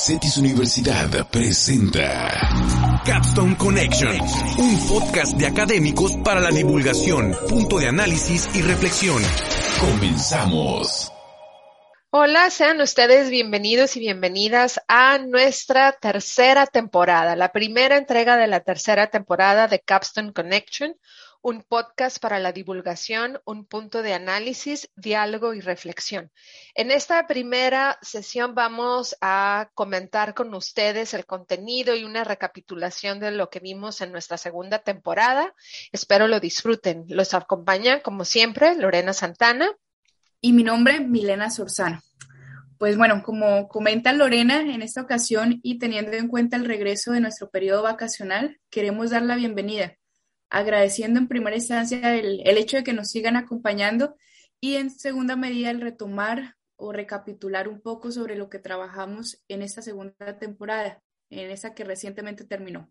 Cetis Universidad presenta Capstone Connection, un podcast de académicos para la divulgación, punto de análisis y reflexión. Comenzamos. Hola, sean ustedes bienvenidos y bienvenidas a nuestra tercera temporada, la primera entrega de la tercera temporada de Capstone Connection, un podcast para la divulgación, un punto de análisis, diálogo y reflexión. En esta primera sesión vamos a comentar con ustedes el contenido y una recapitulación de lo que vimos en nuestra segunda temporada. Espero lo disfruten. Los acompaña, como siempre, Lorena Santana. Y mi nombre, Milena Sorzano. Pues bueno, como comenta Lorena, en esta ocasión y teniendo en cuenta el regreso de nuestro periodo vacacional, queremos dar la bienvenida agradeciendo en primera instancia el, hecho de que nos sigan acompañando y en segunda medida el retomar o recapitular un poco sobre lo que trabajamos en esta segunda temporada, en esa que recientemente terminó.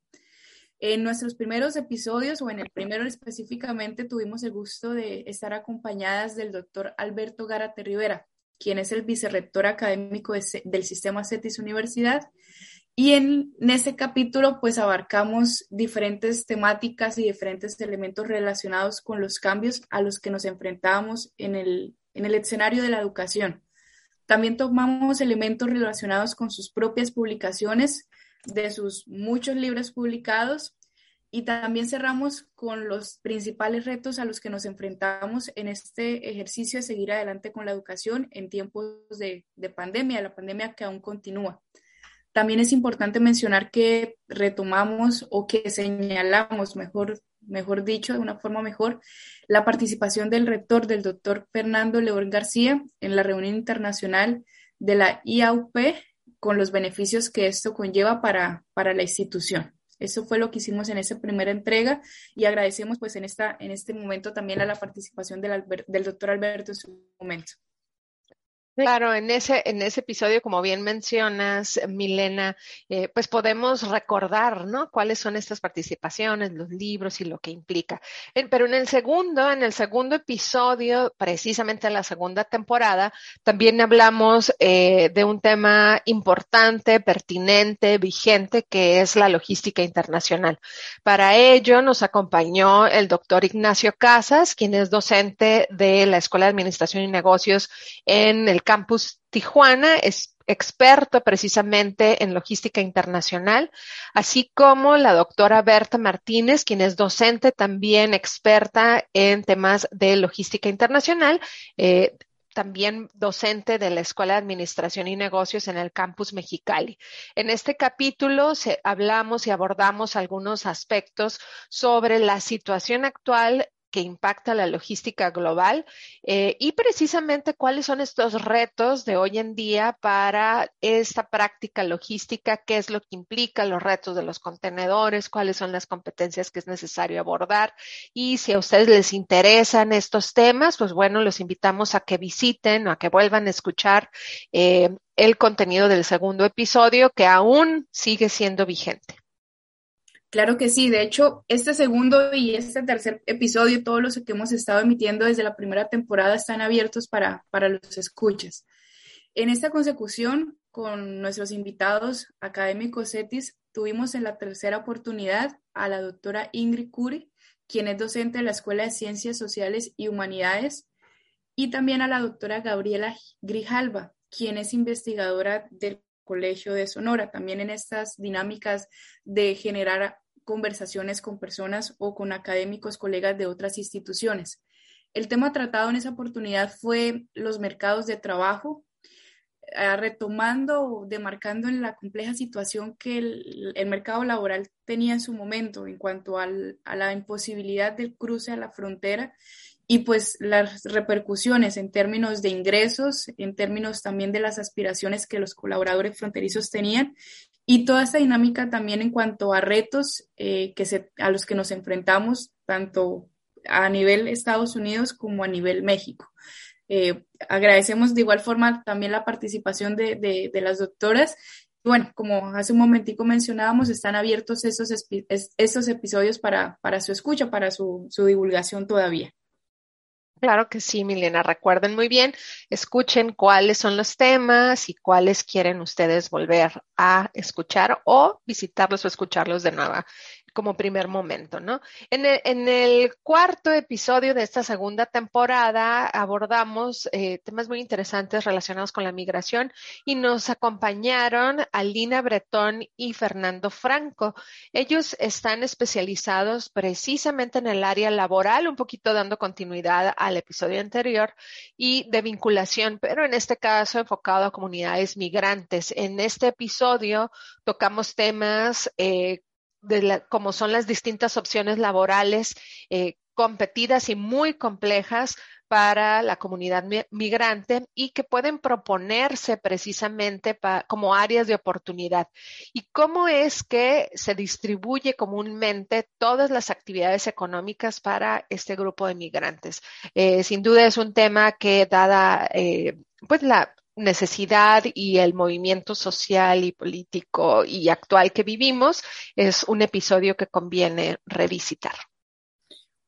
En nuestros primeros episodios, o en el primero específicamente, tuvimos el gusto de estar acompañadas del doctor Alberto Gárate Rivera, quien es el vicerrector académico del Sistema CETIS Universidad y en, ese capítulo pues abarcamos diferentes temáticas y diferentes elementos relacionados con los cambios a los que nos enfrentamos en el, en el escenario de la educación. También tomamos elementos relacionados con sus propias publicaciones, de sus muchos libros publicados y también cerramos con los principales retos a los que nos enfrentamos en este ejercicio de seguir adelante con la educación en tiempos de, de pandemia, la pandemia que aún continúa. También es importante mencionar que retomamos o que señalamos, mejor, mejor dicho, de una forma mejor, la participación del rector, del doctor Fernando León García, en la reunión internacional de la IAUP con los beneficios que esto conlleva para, para la institución. Eso fue lo que hicimos en esa primera entrega y agradecemos pues en, esta, en este momento también a la participación del, del doctor Alberto en su momento. Claro, en ese, en ese episodio, como bien mencionas, Milena, eh, pues podemos recordar, ¿no? Cuáles son estas participaciones, los libros y lo que implica. pero en el segundo, en el segundo episodio, precisamente en la segunda temporada, también hablamos eh, de un tema importante, pertinente, vigente, que es la logística internacional. Para ello nos acompañó el doctor Ignacio Casas, quien es docente de la Escuela de Administración y Negocios en el Campus Tijuana, es experto precisamente en logística internacional, así como la doctora Berta Martínez, quien es docente también experta en temas de logística internacional. Eh, también docente de la Escuela de Administración y Negocios en el campus Mexicali. En este capítulo hablamos y abordamos algunos aspectos sobre la situación actual que impacta la logística global eh, y precisamente cuáles son estos retos de hoy en día para esta práctica logística, qué es lo que implica los retos de los contenedores, cuáles son las competencias que es necesario abordar y si a ustedes les interesan estos temas, pues bueno, los invitamos a que visiten o a que vuelvan a escuchar eh, el contenido del segundo episodio que aún sigue siendo vigente. Claro que sí, de hecho, este segundo y este tercer episodio, todos los que hemos estado emitiendo desde la primera temporada están abiertos para, para los escuchas. En esta consecución, con nuestros invitados académicos CETIS, tuvimos en la tercera oportunidad a la doctora Ingrid Curi, quien es docente de la Escuela de Ciencias Sociales y Humanidades, y también a la doctora Gabriela Grijalva, quien es investigadora del Colegio de Sonora, también en estas dinámicas de generar conversaciones con personas o con académicos, colegas de otras instituciones. El tema tratado en esa oportunidad fue los mercados de trabajo, eh, retomando, demarcando en la compleja situación que el, mercado laboral tenía en su momento en cuanto a la imposibilidad del cruce a la frontera y pues las repercusiones en términos de ingresos, en términos también de las aspiraciones que los colaboradores fronterizos tenían y toda esta dinámica también en cuanto a retos eh, que se, a los que nos enfrentamos tanto a nivel Estados Unidos como a nivel México. Eh, agradecemos de igual forma también la participación de, de, las doctoras. Bueno, como hace un momentico mencionábamos, están abiertos esos, esos episodios para, para su escucha, para su, su divulgación todavía. Claro que sí, Milena. Recuerden muy bien, escuchen cuáles son los temas y cuáles quieren ustedes volver a escuchar o visitarlos o escucharlos de nuevo como primer momento, ¿no? En el, cuarto episodio de esta segunda temporada abordamos eh, temas muy interesantes relacionados con la migración y nos acompañaron Alina Bretón y Fernando Franco. Ellos están especializados precisamente en el área laboral, un poquito dando continuidad al episodio anterior y de vinculación, pero en este caso enfocado a comunidades migrantes. En este episodio tocamos temas eh, de como son las distintas opciones laborales eh, competidas y muy complejas para la comunidad migrante y que pueden proponerse precisamente como áreas de oportunidad. Y cómo es que se distribuye comúnmente todas las actividades económicas para este grupo de migrantes. Eh, sin duda es un tema que dada eh, pues la necesidad y el movimiento social y político y actual que vivimos, es un episodio que conviene revisitar.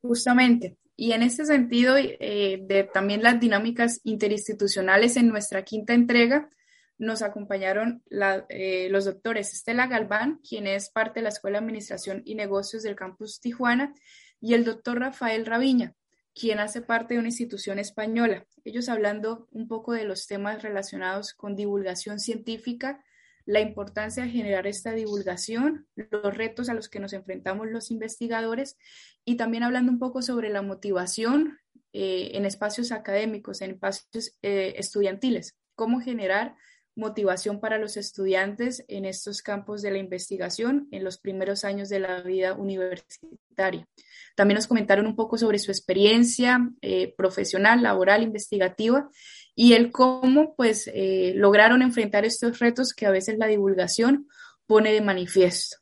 Justamente. Y en este sentido, eh, de también las dinámicas interinstitucionales en nuestra quinta entrega, nos acompañaron eh, los doctores Estela Galván, quien es parte de la Escuela de Administración y Negocios del Campus Tijuana, y el doctor Rafael Raviña, quien hace parte de una institución española. Ellos hablando un poco de los temas relacionados con divulgación científica, la importancia de generar esta divulgación, los retos a los que nos enfrentamos los investigadores y también hablando un poco sobre la motivación eh, en espacios académicos, en espacios eh, estudiantiles, cómo generar motivación para los estudiantes en estos campos de la investigación en los primeros años de la vida universitaria. También nos comentaron un poco sobre su experiencia eh, profesional, laboral, investigativa y el cómo pues eh, lograron enfrentar estos retos que a veces la divulgación pone de manifiesto.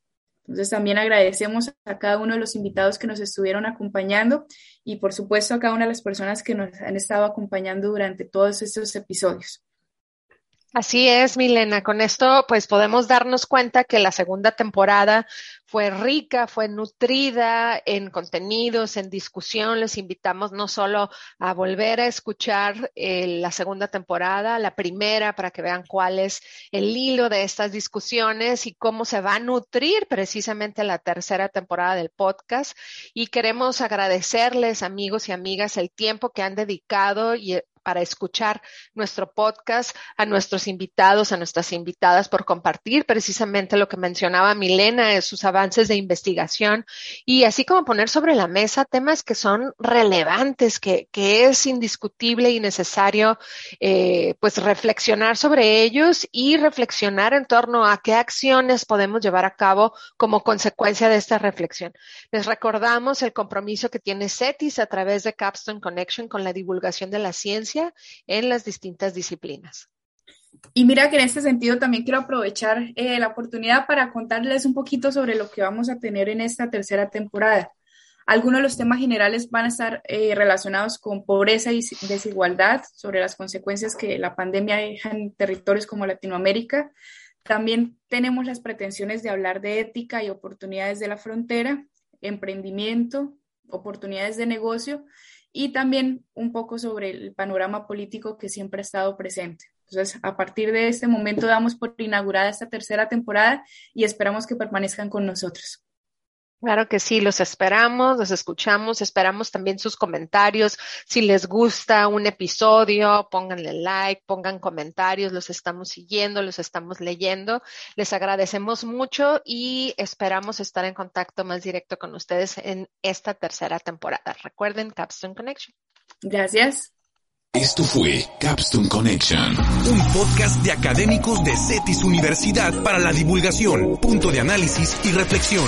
Entonces también agradecemos a cada uno de los invitados que nos estuvieron acompañando y por supuesto a cada una de las personas que nos han estado acompañando durante todos estos episodios. Así es, Milena. Con esto, pues podemos darnos cuenta que la segunda temporada fue rica, fue nutrida en contenidos, en discusión. Les invitamos no solo a volver a escuchar eh, la segunda temporada, la primera, para que vean cuál es el hilo de estas discusiones y cómo se va a nutrir precisamente la tercera temporada del podcast. Y queremos agradecerles, amigos y amigas, el tiempo que han dedicado y para escuchar nuestro podcast, a nuestros invitados, a nuestras invitadas por compartir precisamente lo que mencionaba Milena, sus avances de investigación y así como poner sobre la mesa temas que son relevantes, que, que es indiscutible y necesario eh, pues reflexionar sobre ellos y reflexionar en torno a qué acciones podemos llevar a cabo como consecuencia de esta reflexión. Les recordamos el compromiso que tiene CETIS a través de Capstone Connection con la divulgación de la ciencia en las distintas disciplinas. Y mira que en este sentido también quiero aprovechar eh, la oportunidad para contarles un poquito sobre lo que vamos a tener en esta tercera temporada. Algunos de los temas generales van a estar eh, relacionados con pobreza y desigualdad, sobre las consecuencias que la pandemia deja en territorios como Latinoamérica. También tenemos las pretensiones de hablar de ética y oportunidades de la frontera, emprendimiento, oportunidades de negocio y también un poco sobre el panorama político que siempre ha estado presente. Entonces, a partir de este momento damos por inaugurada esta tercera temporada y esperamos que permanezcan con nosotros. Claro que sí, los esperamos, los escuchamos, esperamos también sus comentarios. Si les gusta un episodio, pónganle like, pongan comentarios, los estamos siguiendo, los estamos leyendo. Les agradecemos mucho y esperamos estar en contacto más directo con ustedes en esta tercera temporada. Recuerden Capstone Connection. Gracias. Esto fue Capstone Connection, un podcast de académicos de CETIS Universidad para la divulgación, punto de análisis y reflexión.